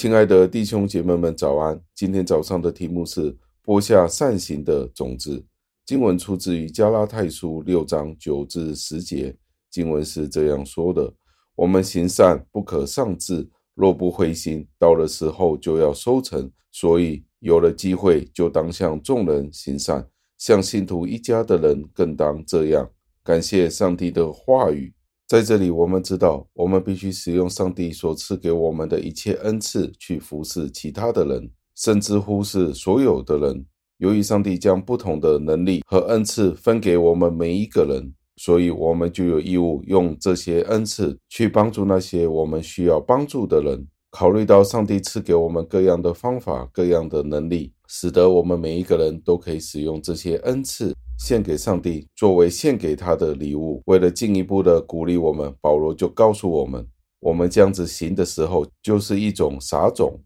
亲爱的弟兄姐妹们，早安！今天早上的题目是播下善行的种子。经文出自于加拉太书六章九至十节，经文是这样说的：“我们行善不可丧志，若不灰心，到了时候就要收成。所以有了机会，就当向众人行善，向信徒一家的人更当这样。”感谢上帝的话语。在这里，我们知道，我们必须使用上帝所赐给我们的一切恩赐去服侍其他的人，甚至忽视所有的人。由于上帝将不同的能力和恩赐分给我们每一个人，所以我们就有义务用这些恩赐去帮助那些我们需要帮助的人。考虑到上帝赐给我们各样的方法、各样的能力，使得我们每一个人都可以使用这些恩赐。献给上帝，作为献给他的礼物。为了进一步的鼓励我们，保罗就告诉我们：我们这样子行的时候，就是一种撒种。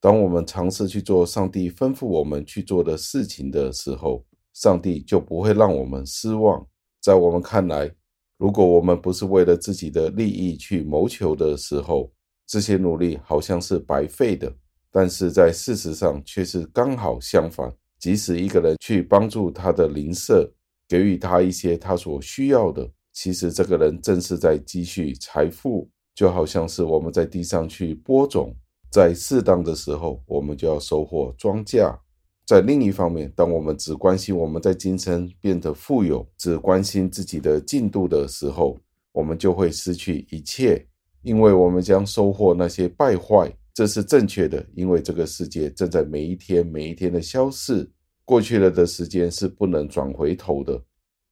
当我们尝试去做上帝吩咐我们去做的事情的时候，上帝就不会让我们失望。在我们看来，如果我们不是为了自己的利益去谋求的时候，这些努力好像是白费的。但是在事实上，却是刚好相反。即使一个人去帮助他的邻舍，给予他一些他所需要的，其实这个人正是在积蓄财富，就好像是我们在地上去播种，在适当的时候，我们就要收获庄稼。在另一方面，当我们只关心我们在今生变得富有，只关心自己的进度的时候，我们就会失去一切，因为我们将收获那些败坏。这是正确的，因为这个世界正在每一天、每一天的消逝，过去了的时间是不能转回头的。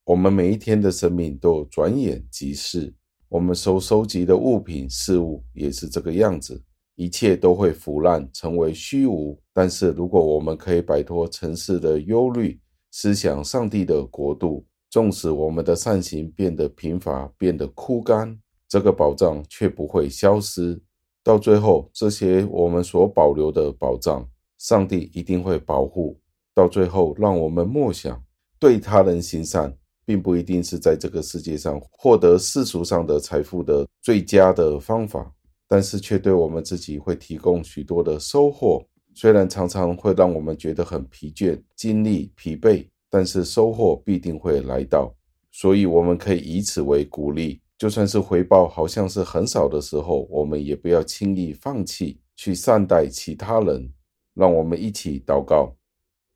我们每一天的生命都转眼即逝，我们所收集的物品、事物也是这个样子，一切都会腐烂，成为虚无。但是，如果我们可以摆脱尘世的忧虑，思想上帝的国度，纵使我们的善行变得贫乏、变得枯干，这个宝藏却不会消失。到最后，这些我们所保留的宝藏，上帝一定会保护。到最后，让我们默想，对他人行善，并不一定是在这个世界上获得世俗上的财富的最佳的方法，但是却对我们自己会提供许多的收获。虽然常常会让我们觉得很疲倦、精力疲惫，但是收获必定会来到。所以，我们可以以此为鼓励。就算是回报好像是很少的时候，我们也不要轻易放弃去善待其他人。让我们一起祷告，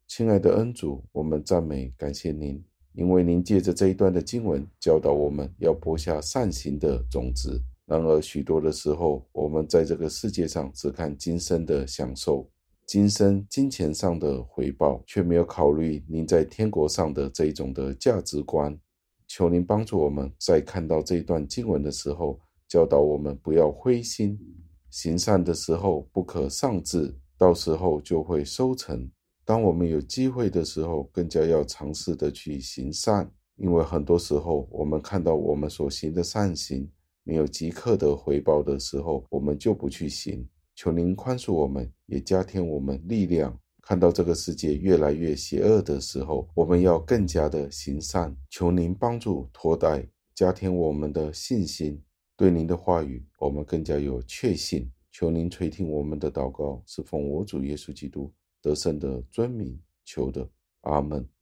亲爱的恩主，我们赞美感谢您，因为您借着这一段的经文教导我们要播下善行的种子。然而许多的时候，我们在这个世界上只看今生的享受，今生金钱上的回报，却没有考虑您在天国上的这一种的价值观。求您帮助我们，在看到这一段经文的时候，教导我们不要灰心，行善的时候不可丧志，到时候就会收成。当我们有机会的时候，更加要尝试的去行善，因为很多时候我们看到我们所行的善行没有即刻的回报的时候，我们就不去行。求您宽恕我们，也加添我们力量。看到这个世界越来越邪恶的时候，我们要更加的行善。求您帮助托带，加添我们的信心。对您的话语，我们更加有确信。求您垂听我们的祷告，是奉我主耶稣基督得胜的尊名求的。阿门。